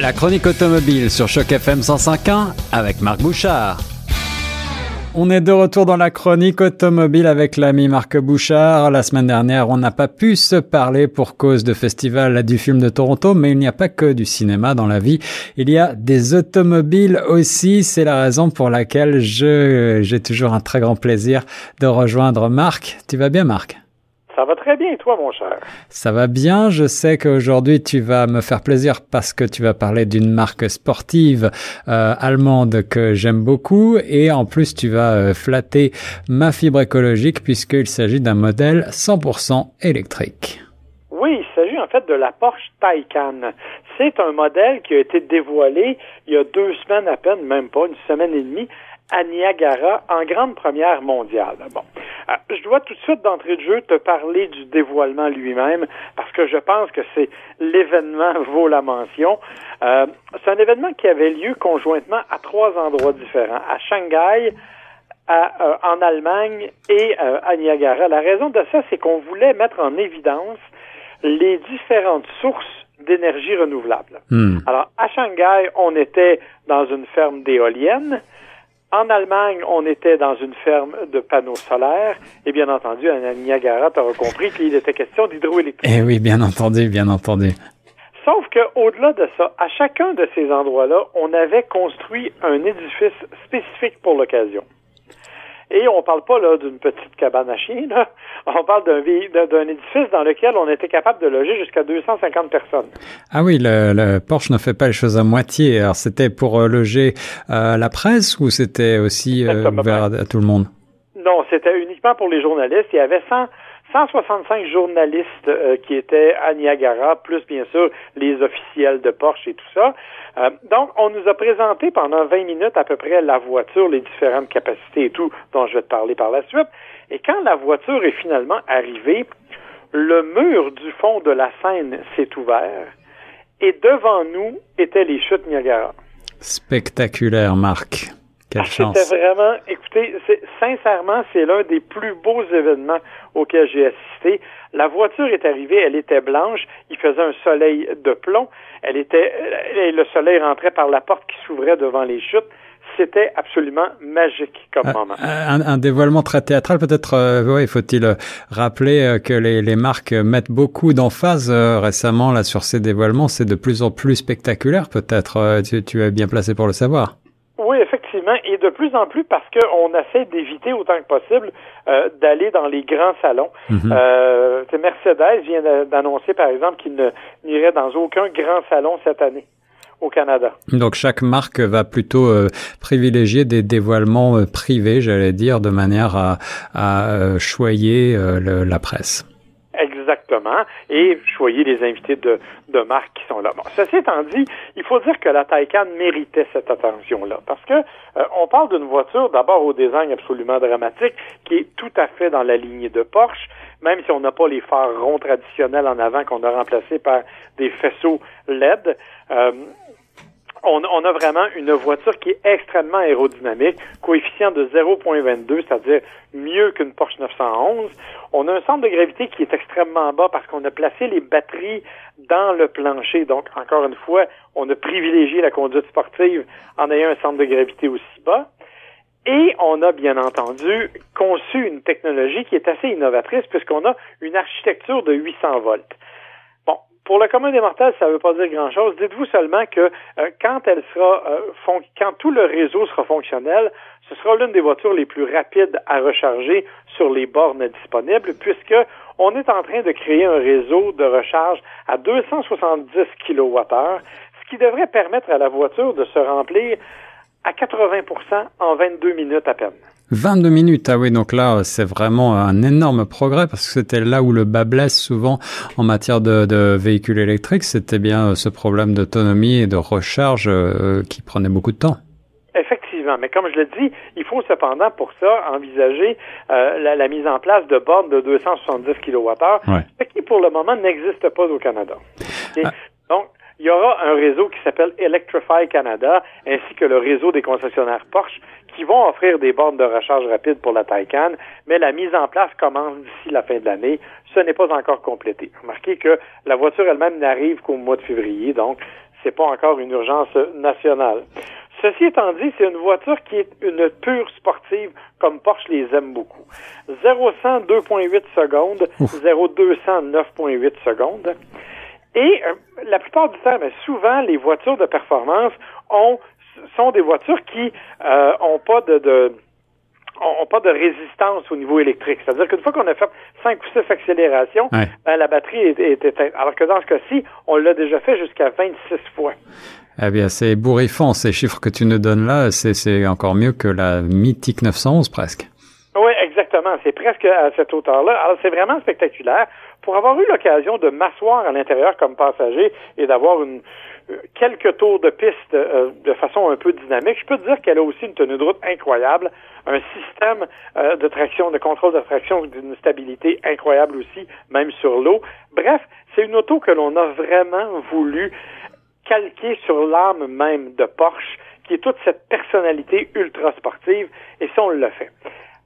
La chronique automobile sur Choc FM 105.1 avec Marc Bouchard. On est de retour dans la chronique automobile avec l'ami Marc Bouchard. La semaine dernière, on n'a pas pu se parler pour cause de festival du film de Toronto, mais il n'y a pas que du cinéma dans la vie. Il y a des automobiles aussi. C'est la raison pour laquelle je, j'ai toujours un très grand plaisir de rejoindre Marc. Tu vas bien, Marc? Ça va très bien, toi, mon cher. Ça va bien. Je sais qu'aujourd'hui, tu vas me faire plaisir parce que tu vas parler d'une marque sportive euh, allemande que j'aime beaucoup. Et en plus, tu vas euh, flatter ma fibre écologique puisqu'il s'agit d'un modèle 100% électrique. Oui, il s'agit en fait de la Porsche Taycan. C'est un modèle qui a été dévoilé il y a deux semaines à peine, même pas, une semaine et demie, à Niagara en grande première mondiale. Bon, je dois tout de suite d'entrée de jeu te parler du dévoilement lui-même parce que je pense que c'est l'événement vaut la mention. Euh, c'est un événement qui avait lieu conjointement à trois endroits différents, à Shanghai, à, euh, en Allemagne et à Niagara. La raison de ça, c'est qu'on voulait mettre en évidence les différentes sources d'énergie renouvelable. Hmm. Alors, à Shanghai, on était dans une ferme d'éoliennes. En Allemagne, on était dans une ferme de panneaux solaires. Et bien entendu, à Niagara, tu auras compris qu'il était question d'hydroélectricité. Eh oui, bien entendu, bien entendu. Sauf qu'au-delà de ça, à chacun de ces endroits-là, on avait construit un édifice spécifique pour l'occasion. Et on parle pas là d'une petite cabane à chien, là. On parle d'un, d'un édifice dans lequel on était capable de loger jusqu'à 250 personnes. Ah oui, le, Porsche ne fait pas les choses à moitié. Alors c'était pour euh, loger euh, la presse ou c'était aussi euh, ouvert à, tout le monde? Non, c'était uniquement pour les journalistes. Il y avait 100, 165 journalistes euh, qui étaient à Niagara, plus bien sûr les officiels de Porsche et tout ça. Euh, donc, on nous a présenté pendant 20 minutes à peu près la voiture, les différentes capacités et tout, dont je vais te parler par la suite. Et quand la voiture est finalement arrivée, le mur du fond de la scène s'est ouvert et devant nous étaient les chutes Niagara. Spectaculaire, Marc. Quelle chance. C'était vraiment, écoutez, sincèrement, c'est l'un des plus beaux événements auxquels j'ai assisté. La voiture est arrivée, elle était blanche, il faisait un soleil de plomb, elle était, le soleil rentrait par la porte qui s'ouvrait devant les chutes. C'était absolument magique comme euh, moment. Un, dévoilement très théâtral, peut-être. Euh, faut-il euh, rappeler que les, les, marques mettent beaucoup d'emphase récemment là sur ces dévoilements. C'est de plus en plus spectaculaire, peut-être. Tu, tu es bien placé pour le savoir. Oui, effectivement, et de plus en plus parce qu'on essaie d'éviter autant que possible euh, d'aller dans les grands salons. Mhm. euh, Mercedes vient d'annoncer, par exemple, qu'il n'irait dans aucun grand salon cette année au Canada. Donc chaque marque va plutôt euh, privilégier des dévoilements euh, privés, j'allais dire, de manière à, à choyer la presse. Exactement. Et choyez les invités de, de marque qui sont là. Bon, ceci étant dit, il faut dire que la Taycan méritait cette attention-là. Parce que euh, on parle d'une voiture d'abord au design absolument dramatique, qui est tout à fait dans la lignée de Porsche, même si on n'a pas les phares ronds traditionnels en avant qu'on a remplacés par des faisceaux LED. Euh, on, a vraiment une voiture qui est extrêmement aérodynamique, coefficient de 0.22, c'est-à-dire mieux qu'une Porsche 911. On a un centre de gravité qui est extrêmement bas parce qu'on a placé les batteries dans le plancher. Donc, encore une fois, on a privilégié la conduite sportive en ayant un centre de gravité aussi bas. Et on a bien entendu conçu une technologie qui est assez innovatrice puisqu'on a une architecture de 800 volts pour le commun des mortels, ça ne veut pas dire grand-chose. Dites-vous seulement que euh, quand elle sera, euh, quand tout le réseau sera fonctionnel, ce sera l'une des voitures les plus rapides à recharger sur les bornes disponibles, puisque on est en train de créer un réseau de recharge à 270 kWh, ce qui devrait permettre à la voiture de se remplir à 80% en 22 minutes à peine. 22 minutes, ah oui, donc là, c'est vraiment un énorme progrès parce que c'était là où le bas blesse souvent en matière de, de véhicules électriques, c'était bien euh, ce problème d'autonomie et de recharge euh, qui prenait beaucoup de temps. Effectivement, mais comme je le dis, il faut cependant pour ça envisager euh, la, mise en place de bornes de 270 kWh, ce qui pour le moment n'existe pas au Canada. Ah. Donc, il y aura un réseau qui s'appelle Electrify Canada, ainsi que le réseau des concessionnaires Porsche qui vont offrir des bornes de recharge rapide pour la Taycan, mais la mise en place commence d'ici la fin de l'année. Ce n'est pas encore complété. Remarquez que la voiture elle-même n'arrive qu'au mois de février, donc c'est pas encore une urgence nationale. Ceci étant dit, c'est une voiture qui est une pure sportive, comme Porsche les aime beaucoup. 0-100, 2.8 secondes, 0-200, 9.8 secondes. Et euh, la plupart du temps, mais souvent, les voitures de performance ont, sont des voitures qui euh, ont pas de, de ont pas de résistance au niveau électrique. C'est-à-dire qu'une fois qu'on a fait 5 ou 6 accélérations, ben, la batterie est, est, éteinte. Alors que dans ce cas-ci, on l'a déjà fait jusqu'à 26 fois. Eh bien, c'est bourrifant, ces chiffres que tu nous donnes là, c'est encore mieux que la mythique 911 presque. Exactement. C'est presque à cette hauteur-là. Alors, c'est vraiment spectaculaire. Pour avoir eu l'occasion de m'asseoir à l'intérieur comme passager et d'avoir une, euh, quelques tours de piste euh, de façon un peu dynamique, je peux te dire qu'elle a aussi une tenue de route incroyable, un système euh, de traction, de contrôle de traction d'une stabilité incroyable aussi, même sur l'eau. Bref, c'est une auto que l'on a vraiment voulu calqué sur l'âme même de Porsche, qui est toute cette personnalité ultra sportive, et ça, on l'a fait.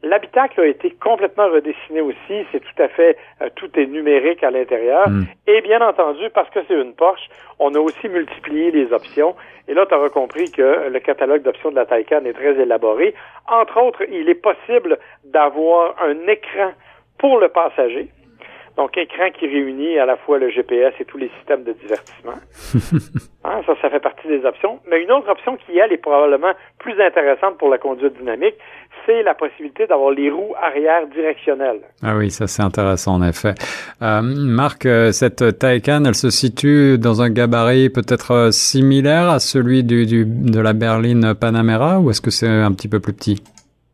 L'habitacle a été complètement redessiné aussi. C'est tout à fait, euh, tout est numérique à l'intérieur. Mm. Et bien entendu, parce que c'est une Porsche, on a aussi multiplié les options. Et là, tu auras compris que le catalogue d'options de la Taycan est très élaboré. Entre autres, il est possible d'avoir un écran pour le passager. Donc, écran qui réunit à la fois le GPS et tous les systèmes de divertissement. Hein, ça, ça fait partie des options. Mais une autre option qui, elle, est probablement plus intéressante pour la conduite dynamique, c'est la possibilité d'avoir les roues arrière directionnelles. Ah oui, ça c'est intéressant en effet. Euh, Marc, euh, cette Taycan, elle se situe dans un gabarit peut-être euh, similaire à celui du, du, de la berline Panamera ou est-ce que c'est un petit peu plus petit?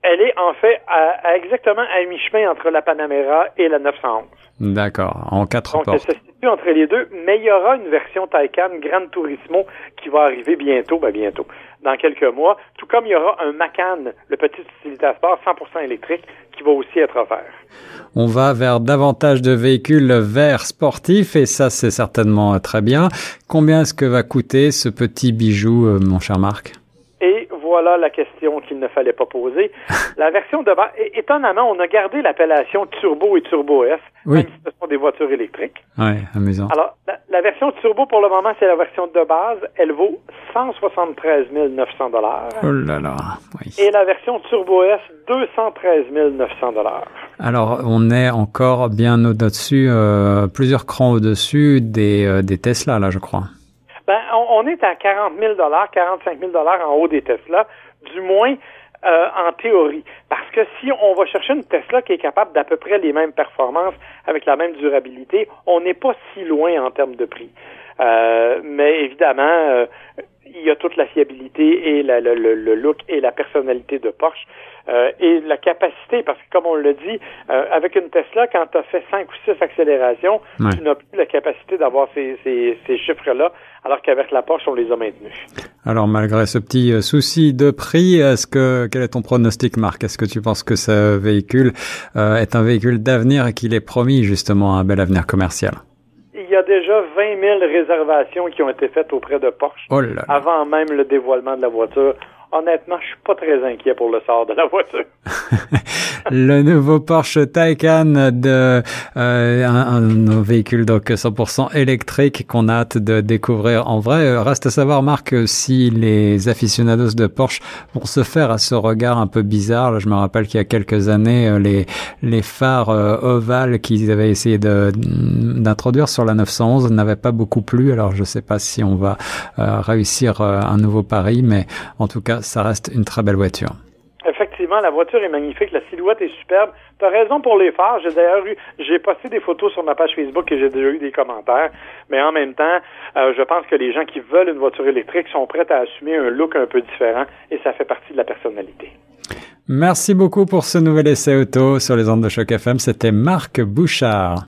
Elle est en fait à, exactement à mi-chemin entre la Panamera et la 911. D'accord, en quatre Donc, portes. elle se situe entre les deux, mais il y aura une version Taycan Gran Turismo qui va arriver bientôt, ben bientôt, dans quelques mois, tout comme il y aura un Macan, le petit utilitaire sport 100% électrique, qui va aussi être offert. On va vers davantage de véhicules verts sportifs et ça c'est certainement très bien. Combien est-ce que va coûter ce petit bijou, euh, mon cher Marc? Voilà la question qu'il ne fallait pas poser. La version de base, étonnamment, on a gardé l'appellation Turbo et Turbo S, oui. même si ce sont des voitures électriques. Oui, amusant. Alors, la, la, version Turbo, pour le moment, c'est la version de base. Elle vaut 173 900 dollars. Oh là là, oui. Et la version Turbo S, 213 900 dollars. Alors, on est encore bien au-dessus, euh, plusieurs crans au-dessus des, euh, des Tesla, là, je crois. Ben, on, est à 40 000 45 000 en haut des Tesla, du moins euh, en théorie. Parce que si on va chercher une Tesla qui est capable d'à peu près les mêmes performances avec la même durabilité, on n'est pas si loin en termes de prix. Euh, mais évidemment, euh, il y a toute la fiabilité et la, le, le, look et la personnalité de Porsche euh, et la capacité, parce que comme on l'a dit, euh, avec une Tesla, quand tu as fait 5 ou 6 accélérations, tu n'as plus la capacité d'avoir ces, ces, ces chiffres-là, alors qu'avec la Porsche, on les a maintenus. Alors, malgré ce petit euh, souci de prix, est-ce que quel est ton pronostic, Marc? Est-ce que tu penses que ce véhicule euh, est un véhicule d'avenir et qu'il est promis justement un bel avenir commercial? Il y a déjà 20 000 réservations qui ont été faites auprès de Porsche Oh là là. avant même le dévoilement de la voiture. Honnêtement, je suis pas très inquiet pour le sort de la voiture. le nouveau Porsche Taycan de euh, un, un, véhicule donc 100% électrique qu'on a hâte de découvrir en vrai. Reste à savoir, Marc, si les aficionados de Porsche vont se faire à ce regard un peu bizarre. Là, je me rappelle qu'il y a quelques années, euh, les les phares euh, ovales qu'ils avaient essayé de d'introduire sur la 911 n'avaient pas beaucoup plu. Alors, je sais pas si on va euh, réussir un nouveau pari, mais en tout cas ça reste une très belle voiture. Effectivement, la voiture est magnifique, la silhouette est superbe. Tu as raison pour les phares. J'ai d'ailleurs eu, j'ai posté des photos sur ma page Facebook et j'ai déjà eu des commentaires. Mais en même temps, euh, je pense que les gens qui veulent une voiture électrique sont prêts à assumer un look un peu différent et ça fait partie de la personnalité. Merci beaucoup pour ce nouvel essai auto sur les ondes de choc FM. C'était Marc Bouchard.